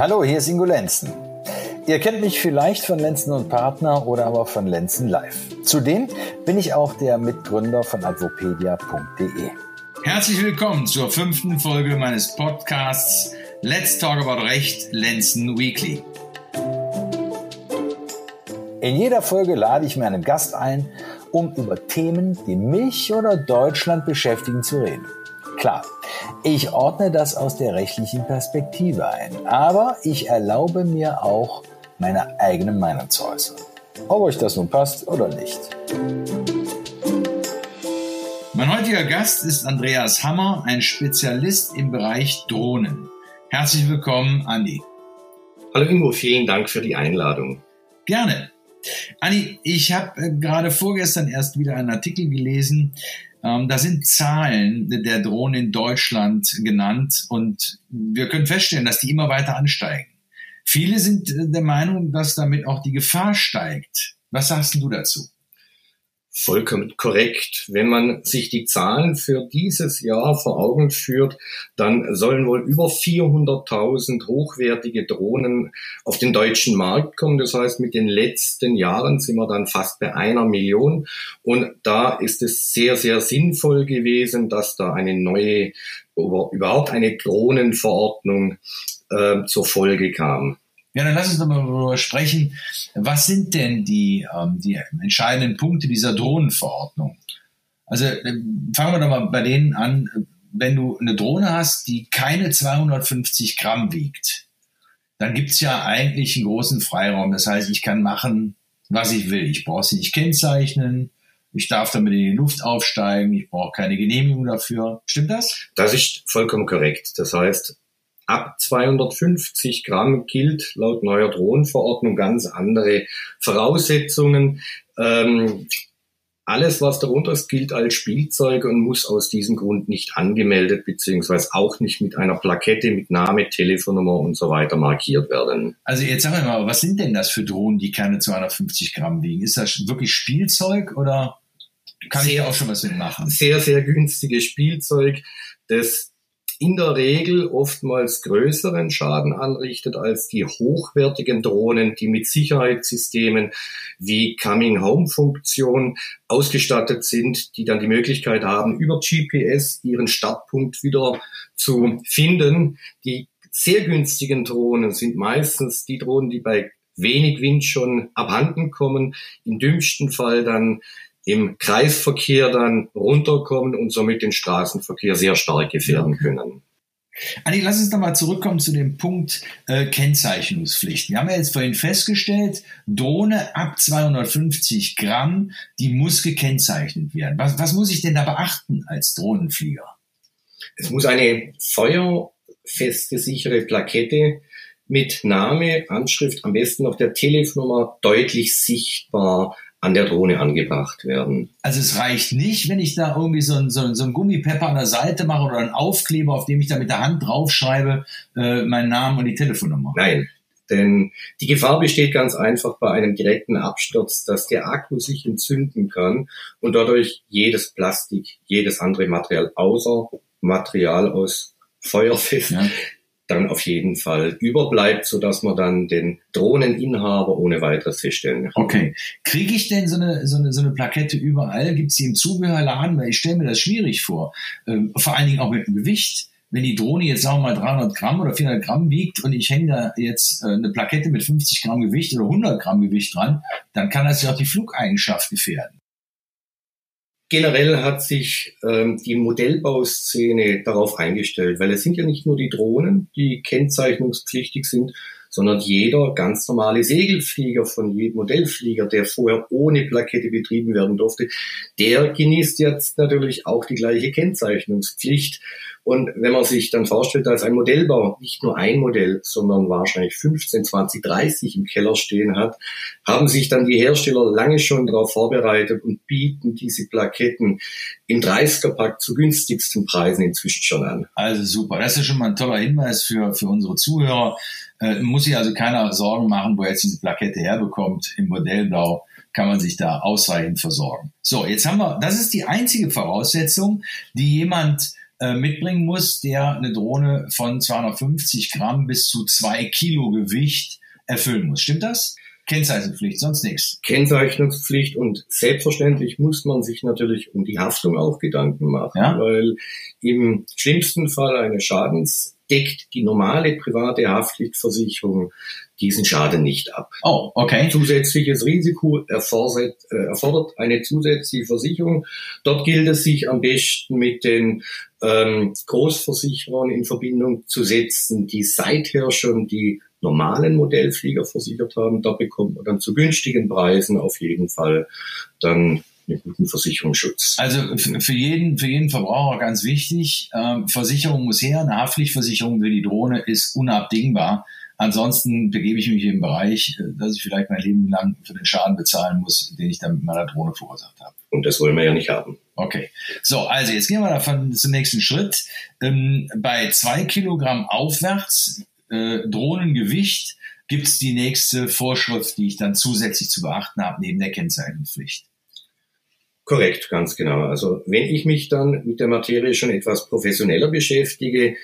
Hallo, hier ist Ingo Lenzen. Ihr kennt mich vielleicht von Lenzen und Partner oder aber von Lenzen Live. Zudem bin ich auch der Mitgründer von advopedia.de. Herzlich willkommen zur fünften Folge meines Podcasts Let's Talk About Recht Lenzen Weekly. In jeder Folge lade ich mir einen Gast ein, um über Themen, die mich oder Deutschland beschäftigen, zu reden. Klar, ich ordne das aus der rechtlichen Perspektive ein, aber ich erlaube mir auch, meine eigene Meinung zu äußern. Ob euch das nun passt oder nicht. Mein heutiger Gast ist Andreas Hammer, ein Spezialist im Bereich Drohnen. Herzlich willkommen, Andi. Hallo Ingo, vielen Dank für die Einladung. Gerne. Anni, ich habe äh, gerade vorgestern erst wieder einen Artikel gelesen, ähm, da sind Zahlen der Drohnen in Deutschland genannt und wir können feststellen, dass die immer weiter ansteigen. Viele sind äh, der Meinung, dass damit auch die Gefahr steigt. Was sagst du dazu? Vollkommen korrekt. Wenn man sich die Zahlen für dieses Jahr vor Augen führt, dann sollen wohl über 400.000 hochwertige Drohnen auf den deutschen Markt kommen. Das heißt, mit den letzten Jahren sind wir dann fast bei einer Million. Und da ist es sehr, sehr sinnvoll gewesen, dass da eine neue, überhaupt eine Drohnenverordnung äh, zur Folge kam. Ja, dann lass uns doch mal darüber sprechen. Was sind denn die, ähm, die entscheidenden Punkte dieser Drohnenverordnung? Also äh, fangen wir doch mal bei denen an. Wenn du eine Drohne hast, die keine 250 Gramm wiegt, dann gibt's ja eigentlich einen großen Freiraum. Das heißt, ich kann machen, was ich will. Ich brauche sie nicht kennzeichnen. Ich darf damit in die Luft aufsteigen. Ich brauche keine Genehmigung dafür. Stimmt das? Das ist vollkommen korrekt. Das heißt, ab 250 Gramm gilt laut neuer Drohnenverordnung ganz andere Voraussetzungen. Ähm, alles, was darunter ist, gilt als Spielzeug und muss aus diesem Grund nicht angemeldet beziehungsweise auch nicht mit einer Plakette mit Name, Telefonnummer und so weiter markiert werden. Also jetzt sagen wir mal, was sind denn das für Drohnen, die keine 250 Gramm wiegen? Ist das wirklich Spielzeug oder kann sehr, ich da auch schon was mitmachen? Sehr, sehr günstiges Spielzeug, das in der Regel oftmals größeren Schaden anrichtet als die hochwertigen Drohnen, die mit Sicherheitssystemen wie Coming-Home-Funktion ausgestattet sind, die dann die Möglichkeit haben, über GPS ihren Startpunkt wieder zu finden. Die sehr günstigen Drohnen sind meistens die Drohnen, die bei wenig Wind schon abhanden kommen, im dümmsten Fall dann im Kreisverkehr dann runterkommen und somit den Straßenverkehr sehr stark gefährden können. Anni, lass uns nochmal zurückkommen zu dem Punkt äh, Kennzeichnungspflicht. Wir haben ja jetzt vorhin festgestellt, Drohne ab 250 Gramm, die muss gekennzeichnet werden. Was, was muss ich denn da beachten als Drohnenflieger? Es muss eine feuerfeste, sichere Plakette mit Name, Anschrift, am besten noch der Telefonnummer deutlich sichtbar an der Drohne angebracht werden. Also es reicht nicht, wenn ich da irgendwie so ein, so so ein Gummipepper an der Seite mache oder einen Aufkleber, auf dem ich da mit der Hand draufschreibe, äh, meinen Namen und die Telefonnummer. Nein, denn die Gefahr besteht ganz einfach bei einem direkten Absturz, dass der Akku sich entzünden kann und dadurch jedes Plastik, jedes andere Material außer Material aus feuerfest ja dann auf jeden Fall überbleibt, so dass man dann den Drohneninhaber ohne weiteres feststellen kann. Okay. Kriege ich denn so eine, so eine, so eine Plakette überall? Gibt es die im Zubehörladen? Weil ich stelle mir das schwierig vor. Ähm, vor allen Dingen auch mit dem Gewicht. Wenn die Drohne jetzt sagen wir mal 300 Gramm oder 400 Gramm wiegt und ich hänge da jetzt äh, eine Plakette mit 50 Gramm Gewicht oder 100 Gramm Gewicht dran, dann kann das ja auch die Flugeigenschaft gefährden. Generell hat sich ähm, die Modellbauszene darauf eingestellt, weil es sind ja nicht nur die Drohnen, die kennzeichnungspflichtig sind, sondern jeder ganz normale Segelflieger von jedem Modellflieger, der vorher ohne Plakette betrieben werden durfte, der genießt jetzt natürlich auch die gleiche Kennzeichnungspflicht. Und wenn man sich dann vorstellt, dass ein Modellbau nicht nur ein Modell, sondern wahrscheinlich 15, 20, 30 im Keller stehen hat, haben sich dann die Hersteller lange schon darauf vorbereitet und bieten diese Plaketten im 30er-Pack zu günstigsten Preisen inzwischen schon an. Also super. Das ist schon mal ein toller Hinweis für, für unsere Zuhörer. Äh, muss sich also keiner Sorgen machen, wo er jetzt diese Plakette herbekommt. Im Modellbau kann man sich da ausreichend versorgen. So, jetzt haben wir, das ist die einzige Voraussetzung, die jemand äh, mitbringen muss, der eine Drohne von 250 Gramm bis zu zwei Kilo Gewicht erfüllen muss. Stimmt das? Kennzeichnungspflicht, sonst nichts. Kennzeichnungspflicht und selbstverständlich muss man sich natürlich um die Haftung auch Gedanken machen, ja? weil im schlimmsten Fall eines Schadens deckt die normale private Haftpflichtversicherung diesen Schaden nicht ab. Oh, okay. Zusätzliches Risiko erfordert, äh, erfordert eine zusätzliche Versicherung. Dort gilt es sich am besten mit den ähm, Großversicherern in Verbindung zu setzen, die seither schon die normalen Modellflieger versichert haben. Da bekommt man dann zu günstigen Preisen auf jeden Fall dann einen guten Versicherungsschutz. Also für jeden, für jeden Verbraucher ganz wichtig, äh, Versicherung muss her, eine Haftpflichtversicherung für die Drohne ist unabdingbar. Ansonsten begebe ich mich im Bereich, äh, dass ich vielleicht mein Leben lang für den Schaden bezahlen muss, den ich dann mit meiner Drohne verursacht habe. Und das wollen wir ja nicht haben. Okay. So, also jetzt gehen wir davon zum nächsten Schritt. Ähm, bei zwei Kilogramm aufwärts äh, Drohnengewicht gibt es die nächste Vorschrift, die ich dann zusätzlich zu beachten habe, neben der Kennzeichnungspflicht. Korrekt, ganz genau. Also wenn ich mich dann mit der Materie schon etwas professioneller beschäftige,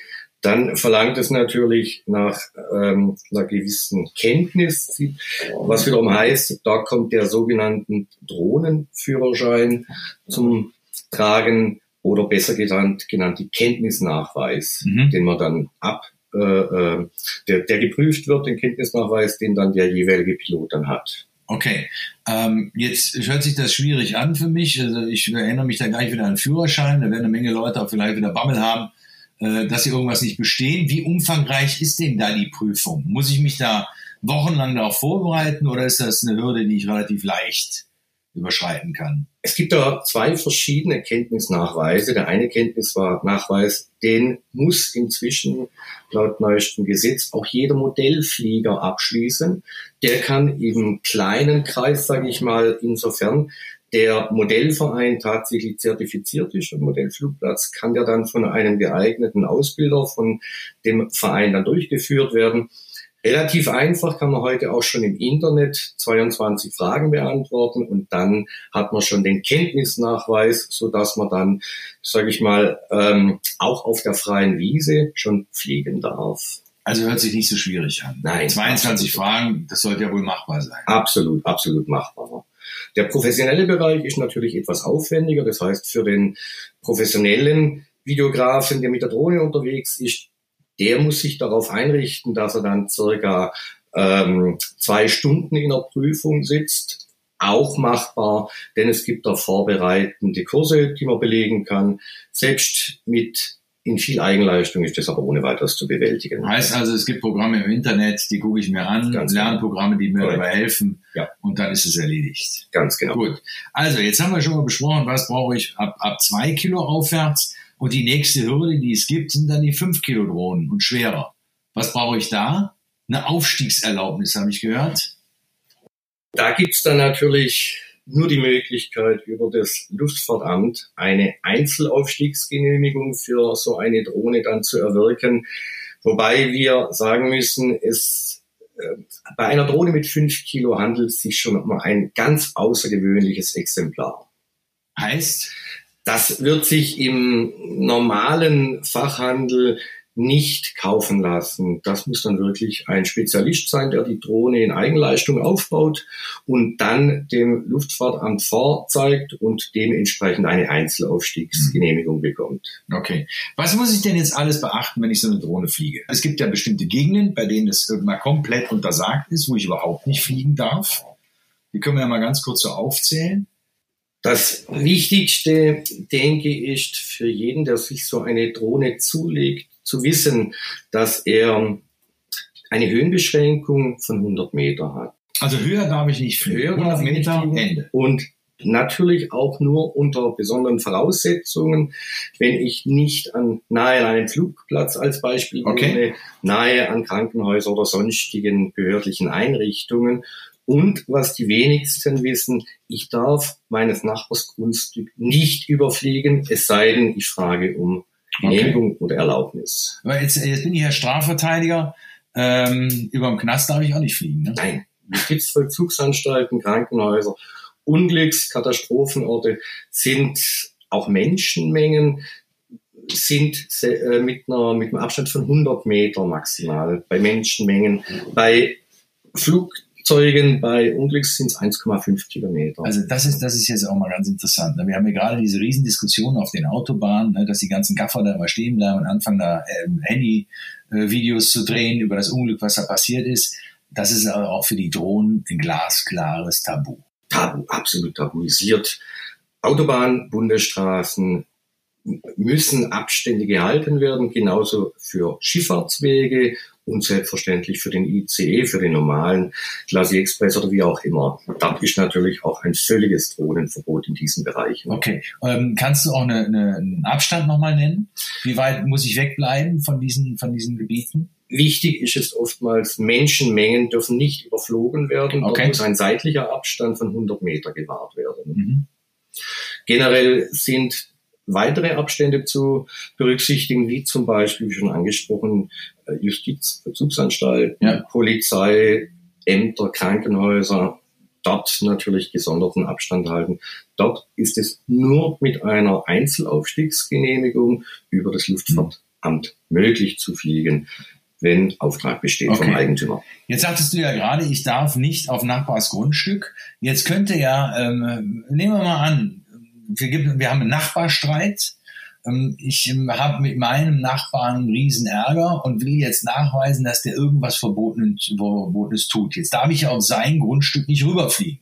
dann verlangt es natürlich nach ähm, einer gewissen Kenntnis, was wiederum heißt, da kommt der sogenannte Drohnenführerschein zum Tragen oder besser genannt, genannt die Kenntnisnachweis, mhm. den man dann ab äh, äh, der, der geprüft wird, den Kenntnisnachweis, den dann der jeweilige Pilot dann hat. Okay, ähm, jetzt hört sich das schwierig an für mich. Also ich erinnere mich da gleich wieder an den Führerschein. Da werden eine Menge Leute auch vielleicht wieder Bammel haben, dass sie irgendwas nicht bestehen. Wie umfangreich ist denn da die Prüfung? Muss ich mich da wochenlang darauf vorbereiten oder ist das eine Hürde, die ich relativ leicht überschreiten kann? Es gibt da zwei verschiedene Kenntnisnachweise. Der eine Kenntnisnachweis, den muss inzwischen laut neuestem Gesetz auch jeder Modellflieger abschließen. Der kann im kleinen Kreis, sage ich mal, insofern der Modellverein tatsächlich zertifiziert ist und Modellflugplatz, kann der dann von einem geeigneten Ausbilder von dem Verein dann durchgeführt werden. Relativ einfach kann man heute auch schon im Internet 22 Fragen beantworten und dann hat man schon den Kenntnisnachweis, so dass man dann, sage ich mal, ähm, auch auf der freien Wiese schon fliegen darf. Also hört sich nicht so schwierig an. Nein. 22 Fragen, das sollte ja wohl machbar sein. Absolut, absolut machbar. Der professionelle Bereich ist natürlich etwas aufwendiger. Das heißt, für den professionellen Videografen, der mit der Drohne unterwegs ist, der muss sich darauf einrichten, dass er dann circa ähm, zwei Stunden in der Prüfung sitzt. Auch machbar, denn es gibt da vorbereitende Kurse, die man belegen kann. Selbst mit in viel Eigenleistung ist das aber ohne weiteres zu bewältigen. Heißt also, es gibt Programme im Internet, die gucke ich mir an, Ganz genau. Lernprogramme, die mir Correct. dabei helfen ja. und dann ist es erledigt. Ganz genau. Gut. Also, jetzt haben wir schon mal besprochen, was brauche ich ab, ab zwei Kilo aufwärts. Und die nächste Hürde, die es gibt, sind dann die 5 Kilo Drohnen und schwerer. Was brauche ich da? Eine Aufstiegserlaubnis, habe ich gehört. Da gibt's dann natürlich nur die Möglichkeit, über das Luftfahrtamt eine Einzelaufstiegsgenehmigung für so eine Drohne dann zu erwirken. Wobei wir sagen müssen, es äh, bei einer Drohne mit 5 Kilo handelt es sich schon um ein ganz außergewöhnliches Exemplar. Heißt? Das wird sich im normalen Fachhandel nicht kaufen lassen. Das muss dann wirklich ein Spezialist sein, der die Drohne in Eigenleistung aufbaut und dann dem Luftfahrtamt vorzeigt und dementsprechend eine Einzelaufstiegsgenehmigung bekommt. Okay. Was muss ich denn jetzt alles beachten, wenn ich so eine Drohne fliege? Es gibt ja bestimmte Gegenden, bei denen es irgendwann komplett untersagt ist, wo ich überhaupt nicht fliegen darf. Die können wir ja mal ganz kurz so aufzählen. Das Wichtigste, denke ich, ist für jeden, der sich so eine Drohne zulegt, zu wissen, dass er eine Höhenbeschränkung von 100 Meter hat. Also höher darf ich nicht fliegen. Höher 100 Meter, Ende. Und natürlich auch nur unter besonderen Voraussetzungen, wenn ich nicht an, nahe an einem Flugplatz als Beispiel okay. wohne, nahe an Krankenhäusern oder sonstigen behördlichen Einrichtungen und was die wenigsten wissen, ich darf meines Nachbars Grundstück nicht überfliegen, es sei denn, ich frage um Genehmigung okay. oder Erlaubnis. Aber jetzt, jetzt bin ich ja Strafverteidiger. Ähm, über dem Knast darf ich auch nicht fliegen. Ne? Nein. Justizvollzugsanstalten, Krankenhäuser, Unglücks-, Katastrophenorte sind auch Menschenmengen. sind äh, mit, einer, mit einem Abstand von 100 Meter maximal bei Menschenmengen. Bei Flugzeugen, bei Unglücks sind es 1,5 Kilometer. Also das ist, das ist jetzt auch mal ganz interessant. Ne? Wir haben ja gerade diese Riesendiskussion auf den Autobahnen, ne, dass die ganzen Gaffer da immer stehen bleiben und anfangen da ähm, Handy-Videos zu drehen über das Unglück, was da passiert ist. Das ist aber auch für die Drohnen ein glasklares Tabu. Tabu, absolut tabuisiert. Autobahn, Bundesstraßen, müssen Abstände gehalten werden, genauso für Schifffahrtswege und selbstverständlich für den ICE, für den normalen Klasse Express oder wie auch immer. Da ist natürlich auch ein völliges Drohnenverbot in diesen Bereichen. Okay. Ähm, kannst du auch eine, eine, einen Abstand nochmal nennen? Wie weit muss ich wegbleiben von diesen, von diesen Gebieten? Wichtig ist es oftmals, Menschenmengen dürfen nicht überflogen werden. Okay. Dort muss ein seitlicher Abstand von 100 Meter gewahrt werden. Mhm. Generell sind weitere Abstände zu berücksichtigen, wie zum Beispiel, wie schon angesprochen, äh, Justizvollzugsanstalt, ja. Polizei, Ämter, Krankenhäuser, dort natürlich gesonderten Abstand halten. Dort ist es nur mit einer Einzelaufstiegsgenehmigung über das Luftfahrtamt möglich zu fliegen wenn Auftrag besteht okay. vom Eigentümer. Jetzt sagtest du ja gerade, ich darf nicht auf Nachbars Grundstück. Jetzt könnte ja, ähm, nehmen wir mal an, wir, wir haben einen Nachbarstreit. Ähm, ich ähm, habe mit meinem Nachbarn einen riesen Ärger und will jetzt nachweisen, dass der irgendwas Verbotenes, tut. Jetzt darf ich auf sein Grundstück nicht rüberfliegen.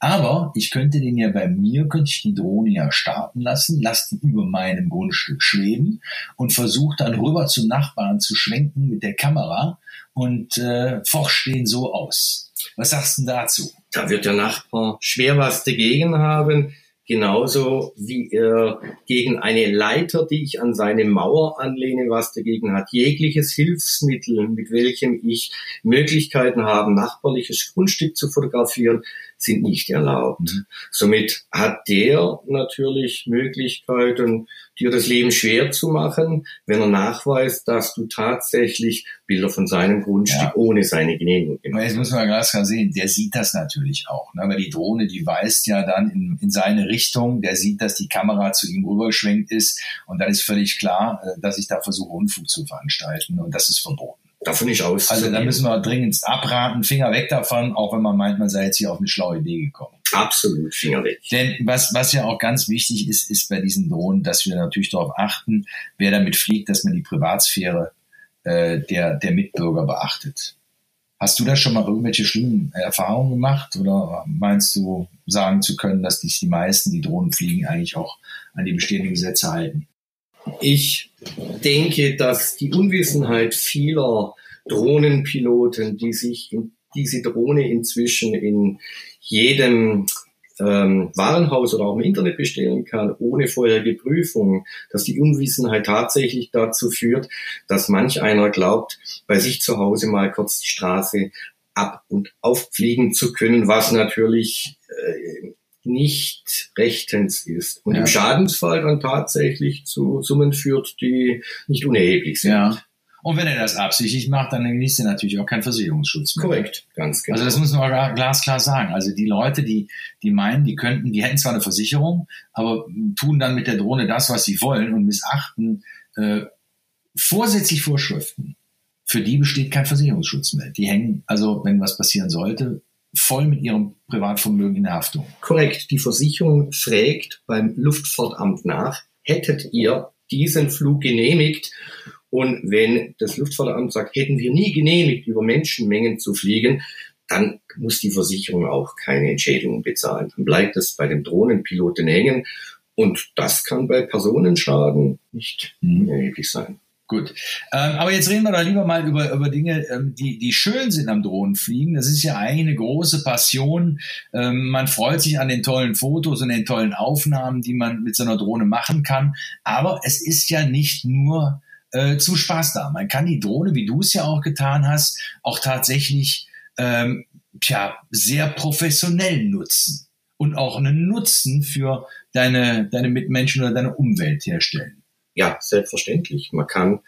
Aber ich könnte den ja bei mir, könnte ich die Drohne ja starten lassen, lasse die über meinem Grundstück schweben und versuche dann rüber zum Nachbarn zu schwenken mit der Kamera und äh, forscht den so aus. Was sagst du dazu? Da wird der Nachbar schwer was dagegen haben genauso wie er gegen eine Leiter, die ich an seine Mauer anlehne, was dagegen hat. Jegliches Hilfsmittel, mit welchem ich Möglichkeiten habe, nachbarliches Grundstück zu fotografieren, sind nicht erlaubt. Mhm. Somit hat der natürlich Möglichkeiten, dir das Leben schwer zu machen, wenn er nachweist, dass du tatsächlich Bilder von seinem Grundstück ja. ohne seine Genehmigung gemacht hast. Jetzt muss man ganz klar sehen, der sieht das natürlich auch. Ne? Aber die Drohne, die weist ja dann in, in seine Richtung, der sieht, dass die Kamera zu ihm rübergeschwenkt ist und dann ist völlig klar, äh, dass ich da versuche, Unfug zu veranstalten und das ist verboten. Davon nicht aus. Also da müssen wir dringend abraten, Finger weg davon, auch wenn man meint, man sei jetzt hier auf eine schlaue Idee gekommen. Absolut, Finger weg. Denn was, was ja auch ganz wichtig ist, ist bei diesen Drohnen, dass wir natürlich darauf achten, wer damit fliegt, dass man die Privatsphäre äh, der, der Mitbürger beachtet. Hast du da schon mal irgendwelche schlimmen Erfahrungen gemacht oder meinst du sagen zu können, dass sich die meisten, die Drohnen fliegen, eigentlich auch an die bestehenden Gesetze halten? Ich denke, dass die Unwissenheit vieler Drohnenpiloten, die sich in diese Drohne inzwischen in jedem ähm, Warenhaus oder auch im Internet bestellen kann, ohne vorherige Prüfung, dass die Unwissenheit tatsächlich dazu führt, dass manch einer glaubt, bei sich zu Hause mal kurz die Straße ab und auffliegen zu können, was natürlich äh, nicht rechtens ist und ja. im Schadensfall dann tatsächlich zu Summen führt, die nicht unerheblich sind. Ja. Und wenn er das absichtlich macht, dann genießt er natürlich auch keinen Versicherungsschutz mehr. Korrekt, ganz genau. Also das muss man glasklar sagen. Also die Leute, die, die meinen, die könnten, die hätten zwar eine Versicherung, aber tun dann mit der Drohne das, was sie wollen und missachten äh, vorsätzlich Vorschriften. Für die besteht kein Versicherungsschutz mehr. Die hängen, also wenn was passieren sollte, voll mit ihrem Privatvermögen in der Haftung. Korrekt. Die Versicherung fragt beim Luftfahrtamt nach, hättet ihr diesen Flug genehmigt? Und wenn das Luftfahrtamt sagt, hätten wir nie genehmigt, über Menschenmengen zu fliegen, dann muss die Versicherung auch keine Entschädigung bezahlen. Dann bleibt es bei dem Drohnenpiloten hängen. Und das kann bei Personenschaden nicht mhm. erheblich sein. Gut. Ähm, aber jetzt reden wir doch lieber mal über, über Dinge, ähm, die, die schön sind am Drohnenfliegen. Das ist ja eigentlich eine große Passion. Ähm, man freut sich an den tollen Fotos und den tollen Aufnahmen, die man mit so einer Drohne machen kann. Aber es ist ja nicht nur äh, zu Spaß da. Man kann die Drohne, wie du es ja auch getan hast, auch tatsächlich ähm, tja, sehr professionell nutzen und auch einen Nutzen für deine, deine Mitmenschen oder deine Umwelt herstellen. Ja, selbstverständlich. Man kann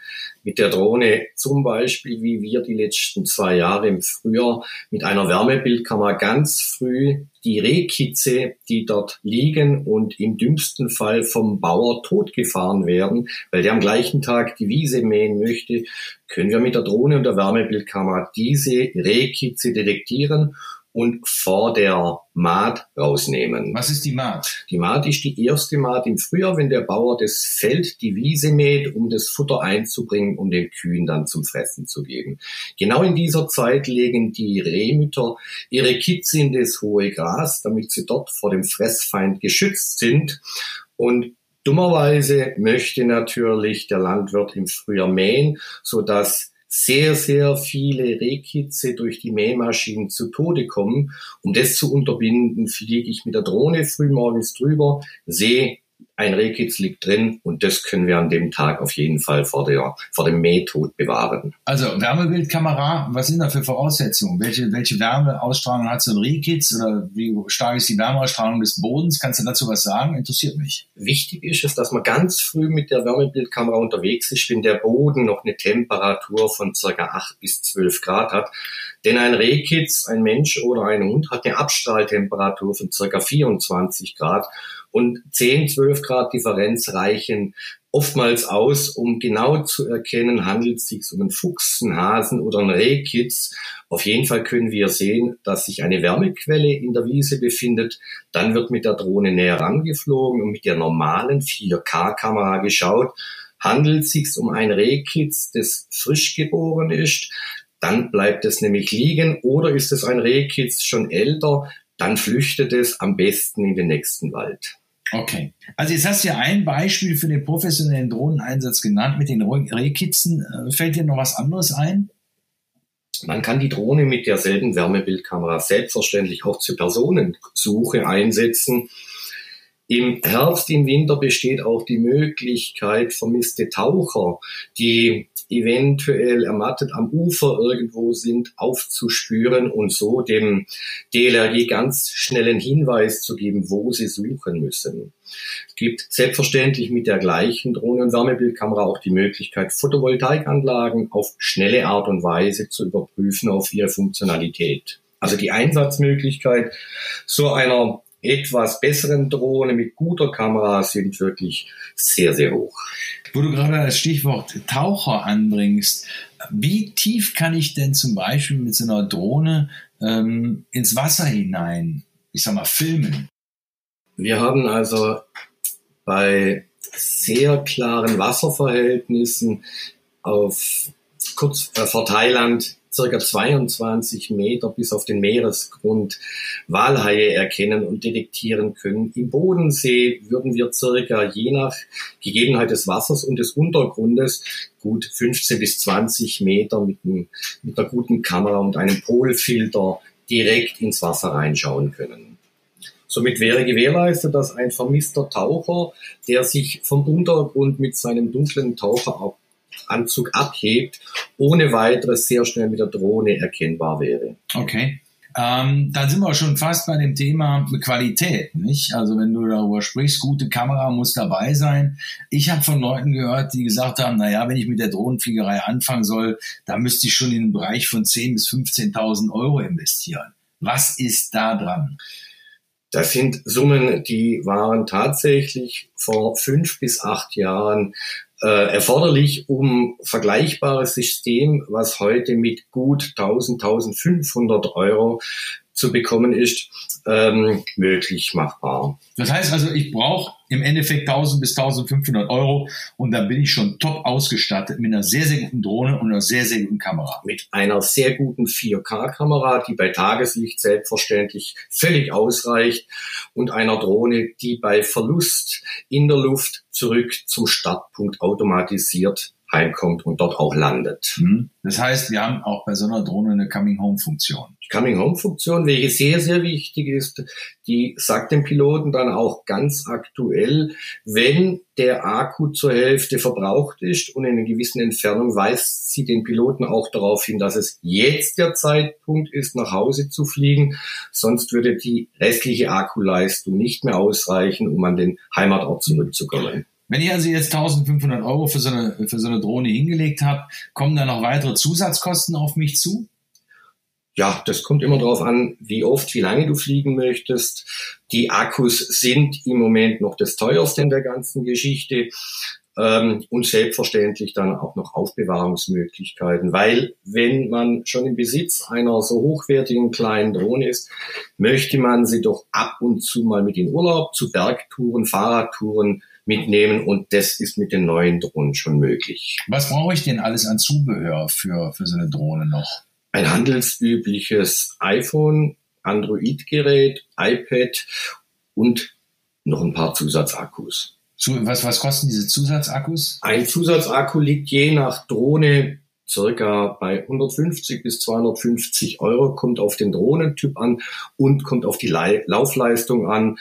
mit der Drohne zum Beispiel, wie wir die letzten zwei Jahre im Frühjahr, mit einer Wärmebildkamera ganz früh die Rehkitze, die dort liegen und im dümmsten Fall vom Bauer totgefahren werden, weil der am gleichen Tag die Wiese mähen möchte, können wir mit der Drohne und der Wärmebildkamera diese Rehkitze detektieren und vor der Maat rausnehmen. Was ist die Maat? Die Maat ist die erste Maat im Frühjahr, wenn der Bauer das Feld, die Wiese mäht, um das Futter einzubringen, um den Kühen dann zum Fressen zu geben. Genau in dieser Zeit legen die Rehmütter ihre Kitze in das hohe Gras, damit sie dort vor dem Fressfeind geschützt sind. Und Dummerweise möchte natürlich der Landwirt im Frühjahr mähen, so dass sehr, sehr viele Rehkitze durch die Mähmaschinen zu Tode kommen. Um das zu unterbinden, fliege ich mit der Drohne frühmorgens drüber, sehe ein Rehkitz liegt drin und das können wir an dem Tag auf jeden Fall vor, der, vor dem Mähtod bewahren. Also Wärmebildkamera, was sind da für Voraussetzungen? Welche, welche Wärmeausstrahlung hat so ein Rehkitz oder wie stark ist die Wärmeausstrahlung des Bodens? Kannst du dazu was sagen? Interessiert mich. Wichtig ist es, dass man ganz früh mit der Wärmebildkamera unterwegs ist, wenn der Boden noch eine Temperatur von circa 8 bis 12 Grad hat. Denn ein Rehkitz, ein Mensch oder ein Hund hat eine Abstrahltemperatur von circa 24 Grad und 10, 12 Grad Differenz reichen oftmals aus, um genau zu erkennen, handelt es sich um einen Fuchs, einen Hasen oder einen Rehkitz. Auf jeden Fall können wir sehen, dass sich eine Wärmequelle in der Wiese befindet. Dann wird mit der Drohne näher rangeflogen und mit der normalen 4K-Kamera geschaut, handelt es sich um ein Rehkitz, das frisch geboren ist. Dann bleibt es nämlich liegen oder ist es ein Rehkitz schon älter, dann flüchtet es am besten in den nächsten Wald. Okay. Also jetzt hast du ja ein Beispiel für den professionellen Drohneneinsatz genannt mit den Rehkitzen. Äh, fällt dir noch was anderes ein? Man kann die Drohne mit derselben Wärmebildkamera selbstverständlich auch zur Personensuche einsetzen. Im Herbst, im Winter besteht auch die Möglichkeit, vermisste Taucher, die eventuell ermattet am Ufer irgendwo sind, aufzuspüren und so dem DLRG ganz schnellen Hinweis zu geben, wo sie suchen müssen. Es gibt selbstverständlich mit der gleichen Drohnen- und Wärmebildkamera auch die Möglichkeit, Photovoltaikanlagen auf schnelle Art und Weise zu überprüfen auf ihre Funktionalität. Also die Einsatzmöglichkeit so einer etwas besseren Drohne mit guter Kamera sind wirklich sehr, sehr hoch. Wo du gerade das Stichwort Taucher anbringst, wie tief kann ich denn zum Beispiel mit so einer Drohne ähm, ins Wasser hinein, ich sag mal, filmen? Wir haben also bei sehr klaren Wasserverhältnissen auf kurz äh, vor Thailand circa 22 Meter bis auf den Meeresgrund Walhaie erkennen und detektieren können. Im Bodensee würden wir circa je nach Gegebenheit des Wassers und des Untergrundes gut 15 bis 20 Meter mit, einem, mit einer guten Kamera und einem Polfilter direkt ins Wasser reinschauen können. Somit wäre gewährleistet, dass ein vermisster Taucher, der sich vom Untergrund mit seinem dunklen Taucher Anzug abhebt, ohne weiteres sehr schnell mit der Drohne erkennbar wäre. Okay. Ähm, dann sind wir schon fast bei dem Thema Qualität, nicht? Also wenn du darüber sprichst, gute Kamera muss dabei sein. Ich habe von Leuten gehört, die gesagt haben, na ja, wenn ich mit der Drohnenfliegerei anfangen soll, da müsste ich schon in den Bereich von 10.000 bis 15.000 Euro investieren. Was ist da dran? Das sind Summen, die waren tatsächlich vor fünf bis acht Jahren erforderlich, um vergleichbares System, was heute mit gut 1000, 1500 Euro zu bekommen ist, ähm, möglich machbar. Das heißt also, ich brauche im Endeffekt 1000 bis 1500 Euro und dann bin ich schon top ausgestattet mit einer sehr, sehr guten Drohne und einer sehr, sehr guten Kamera. Mit einer sehr guten 4K-Kamera, die bei Tageslicht selbstverständlich völlig ausreicht und einer Drohne, die bei Verlust in der Luft zurück zum Startpunkt automatisiert heimkommt und dort auch landet. Mhm. Das heißt, wir haben auch bei so einer Drohne eine Coming-Home-Funktion. Die Coming-Home-Funktion, welche sehr, sehr wichtig ist, die sagt dem Piloten dann auch ganz aktuell, wenn der Akku zur Hälfte verbraucht ist und in einer gewissen Entfernung weist sie den Piloten auch darauf hin, dass es jetzt der Zeitpunkt ist, nach Hause zu fliegen. Sonst würde die restliche Akkuleistung nicht mehr ausreichen, um an den Heimatort zurückzukommen. Wenn ich also jetzt 1500 Euro für so eine, für so eine Drohne hingelegt habe, kommen da noch weitere Zusatzkosten auf mich zu? Ja, das kommt immer darauf an, wie oft, wie lange du fliegen möchtest. Die Akkus sind im Moment noch das teuerste in der ganzen Geschichte. Ähm, und selbstverständlich dann auch noch Aufbewahrungsmöglichkeiten, weil wenn man schon im Besitz einer so hochwertigen kleinen Drohne ist, möchte man sie doch ab und zu mal mit in Urlaub, zu Bergtouren, Fahrradtouren mitnehmen und das ist mit den neuen Drohnen schon möglich. Was brauche ich denn alles an Zubehör für, für so eine Drohne noch? Ein handelsübliches iPhone, Android-Gerät, iPad und noch ein paar Zusatzakkus. Was, was kosten diese Zusatzakkus? Ein Zusatzakku liegt je nach Drohne circa bei 150 bis 250 Euro, kommt auf den Drohnentyp an und kommt auf die Laufleistung an.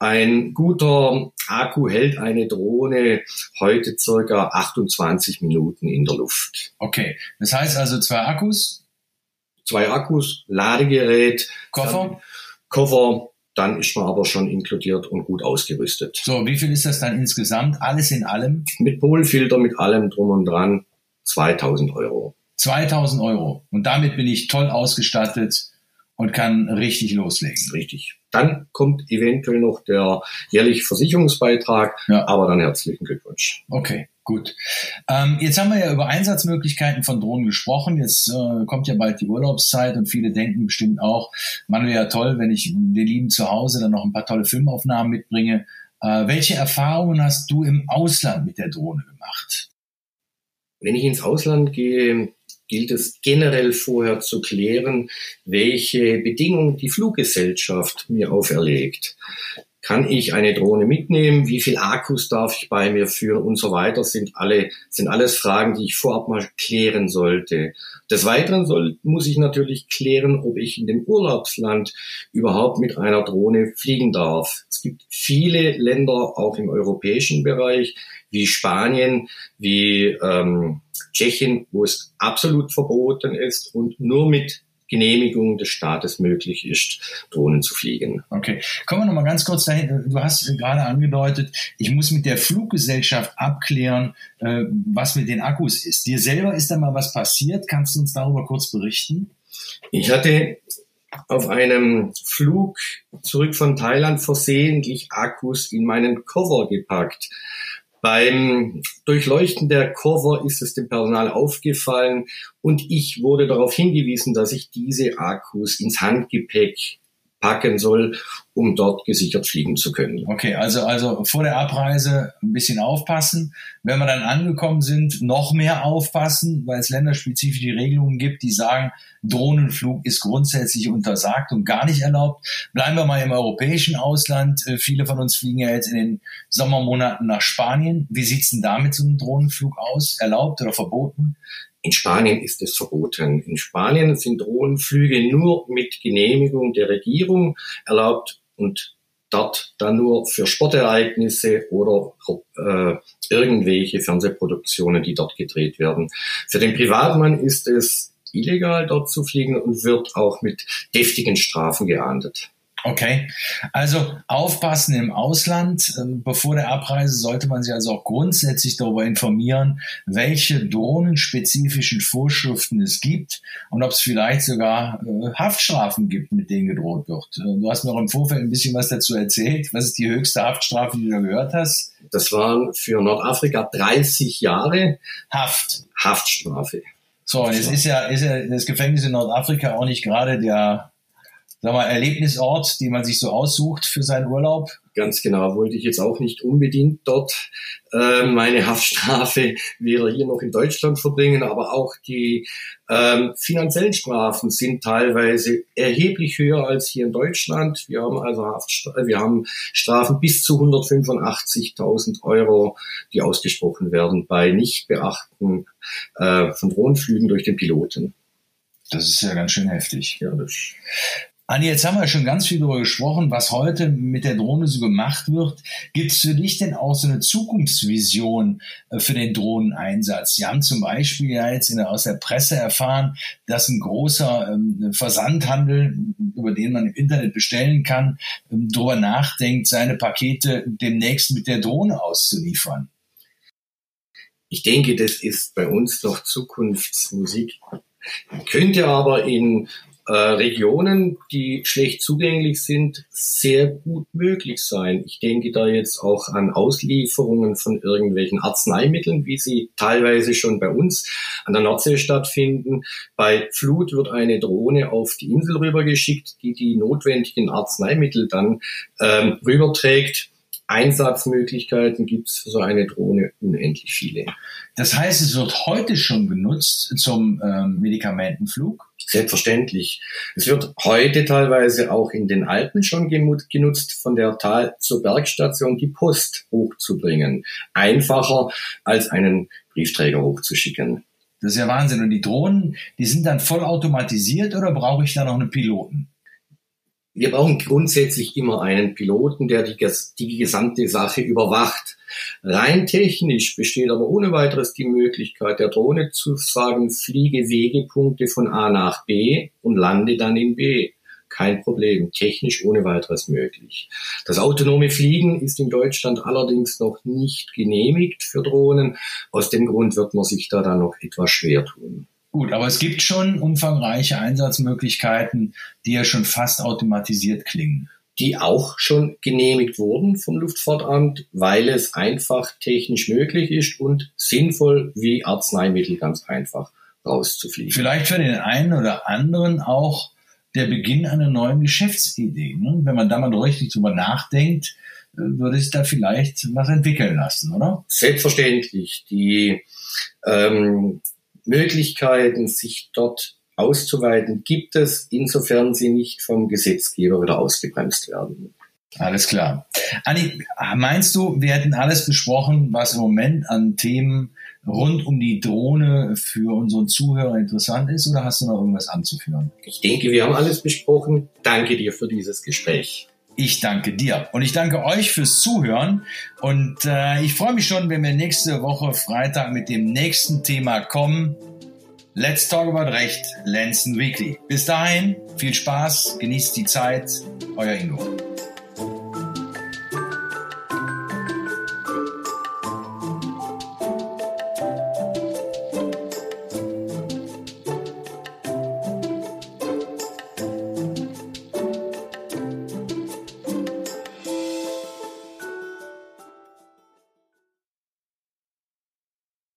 Ein guter Akku hält eine Drohne heute circa 28 Minuten in der Luft. Okay, das heißt also zwei Akkus? Zwei Akkus, Ladegerät, Koffer? Koffer, dann ist man aber schon inkludiert und gut ausgerüstet. So, wie viel ist das dann insgesamt? Alles in allem? Mit Polfilter, mit allem drum und dran, 2000 Euro. 2000 Euro. Und damit bin ich toll ausgestattet und kann richtig loslegen. Richtig. Dann kommt eventuell noch der jährliche Versicherungsbeitrag, ja. aber dann herzlichen Glückwunsch. Okay. Gut. Ähm, jetzt haben wir ja über Einsatzmöglichkeiten von Drohnen gesprochen. Jetzt äh, kommt ja bald die Urlaubszeit und viele denken bestimmt auch, man wäre ja toll, wenn ich den Lieben zu Hause dann noch ein paar tolle Filmaufnahmen mitbringe. Äh, welche Erfahrungen hast du im Ausland mit der Drohne gemacht? Wenn ich ins Ausland gehe, gilt es generell vorher zu klären, welche Bedingungen die Fluggesellschaft mir auferlegt. Kann ich eine Drohne mitnehmen? Wie viel Akkus darf ich bei mir führen und so weiter? Sind alle, sind alles Fragen, die ich vorab mal klären sollte. Des Weiteren soll, muss ich natürlich klären, ob ich in dem Urlaubsland überhaupt mit einer Drohne fliegen darf. Es gibt viele Länder, auch im europäischen Bereich, wie Spanien, wie ähm, Tschechien, wo es absolut verboten ist und nur mit Genehmigung des Staates möglich ist, Drohnen zu fliegen. Okay, kommen wir noch mal ganz kurz dahin. Du hast gerade angedeutet, ich muss mit der Fluggesellschaft abklären, äh, was mit den Akkus ist. Dir selber ist da mal was passiert? Kannst du uns darüber kurz berichten? Ich hatte auf einem Flug zurück von Thailand versehentlich Akkus in meinen Koffer gepackt. Beim Durchleuchten der Cover ist es dem Personal aufgefallen und ich wurde darauf hingewiesen, dass ich diese Akkus ins Handgepäck packen soll, um dort gesichert fliegen zu können. Okay, also, also vor der Abreise ein bisschen aufpassen. Wenn wir dann angekommen sind, noch mehr aufpassen, weil es länderspezifische Regelungen gibt, die sagen, Drohnenflug ist grundsätzlich untersagt und gar nicht erlaubt. Bleiben wir mal im europäischen Ausland. Äh, viele von uns fliegen ja jetzt in den Sommermonaten nach Spanien. Wie sieht's denn da mit so einem Drohnenflug aus? Erlaubt oder verboten? In Spanien ist es verboten. In Spanien sind Drohnenflüge nur mit Genehmigung der Regierung erlaubt und dort dann nur für Sportereignisse oder äh, irgendwelche Fernsehproduktionen, die dort gedreht werden. Für den Privatmann ist es illegal, dort zu fliegen und wird auch mit deftigen Strafen geahndet. Okay, also aufpassen im Ausland. Ähm, bevor der Abreise sollte man sich also auch grundsätzlich darüber informieren, welche drohnenspezifischen Vorschriften es gibt und ob es vielleicht sogar äh, Haftstrafen gibt, mit denen gedroht wird. Äh, du hast mir auch im Vorfeld ein bisschen was dazu erzählt. Was ist die höchste Haftstrafe, die du da gehört hast? Das waren für Nordafrika 30 Jahre Haft. Haftstrafe. So, und jetzt ist ja, ist ja das Gefängnis in Nordafrika auch nicht gerade der sag mal, Erlebnisort, den man sich so aussucht für seinen Urlaub? Ganz genau, wollte ich jetzt auch nicht unbedingt dort äh, meine Haftstrafe wieder hier noch in Deutschland verbringen, aber auch die ähm, finanziellen Strafen sind teilweise erheblich höher als hier in Deutschland. Wir haben also Haftstrafen, wir haben Strafen bis zu 185.000 Euro, die ausgesprochen werden bei Nichtbeachten äh, von Drohnenflügen durch den Piloten. Das ist ja ganz schön heftig. Ja, das Anni, jetzt haben wir schon ganz viel darüber gesprochen, was heute mit der Drohne so gemacht wird. Gibt es für dich denn auch so eine Zukunftsvision äh, für den Drohneneinsatz? Sie haben zum Beispiel ja jetzt der, aus der Presse erfahren, dass ein großer ähm, Versandhandel, über den man im Internet bestellen kann, ähm, darüber nachdenkt, seine Pakete demnächst mit der Drohne auszuliefern. Ich denke, das ist bei uns noch Zukunftsmusik. Könnte aber in äh, Regionen, die schlecht zugänglich sind, sehr gut möglich sein. Ich denke da jetzt auch an Auslieferungen von irgendwelchen Arzneimitteln, wie sie teilweise schon bei uns an der Nordsee stattfinden. Bei Flut wird eine Drohne auf die Insel rübergeschickt, die die notwendigen Arzneimittel dann ähm, rüberträgt. Einsatzmöglichkeiten gibt es für so eine Drohne unendlich viele. Das heißt, es wird heute schon genutzt zum ähm, Medikamentenflug? Selbstverständlich. Es wird heute teilweise auch in den Alpen schon genutzt, von der Tal zur Bergstation die Post hochzubringen. Einfacher als einen Briefträger hochzuschicken. Das ist ja Wahnsinn. Und die Drohnen, die sind dann voll automatisiert oder brauche ich da noch einen Piloten? Wir brauchen grundsätzlich immer einen Piloten, der die, die gesamte Sache überwacht. Rein technisch besteht aber ohne weiteres die Möglichkeit der Drohne zu sagen, fliege Wegepunkte von A nach B und lande dann in B. Kein Problem, technisch ohne weiteres möglich. Das autonome Fliegen ist in Deutschland allerdings noch nicht genehmigt für Drohnen. Aus dem Grund wird man sich da dann noch etwas schwer tun. Gut, aber es gibt schon umfangreiche Einsatzmöglichkeiten, die ja schon fast automatisiert klingen. Die auch schon genehmigt wurden vom Luftfahrtamt, weil es einfach technisch möglich ist und sinnvoll wie Arzneimittel ganz einfach rauszufliegen. Vielleicht für den einen oder anderen auch der Beginn einer neuen Geschäftsidee. Ne? Wenn man da mal richtig drüber nachdenkt, würde es da vielleicht was entwickeln lassen, oder? Selbstverständlich. Die ähm, Möglichkeiten, sich dort auszuweiten, gibt es, insofern sie nicht vom Gesetzgeber wieder ausgebremst werden. Alles klar. Anni, meinst du, wir hätten alles besprochen, was im Moment an Themen rund um die Drohne für unseren Zuhörer interessant ist, oder hast du noch irgendwas anzuführen? Ich denke, wir haben alles besprochen. Danke dir für dieses Gespräch. Ich danke dir und ich danke euch fürs Zuhören und äh, ich freue mich schon, wenn wir nächste Woche Freitag mit dem nächsten Thema kommen. Let's Talk About Recht, Lenzen Weekly. Bis dahin, viel Spaß, genießt die Zeit, euer Ingo.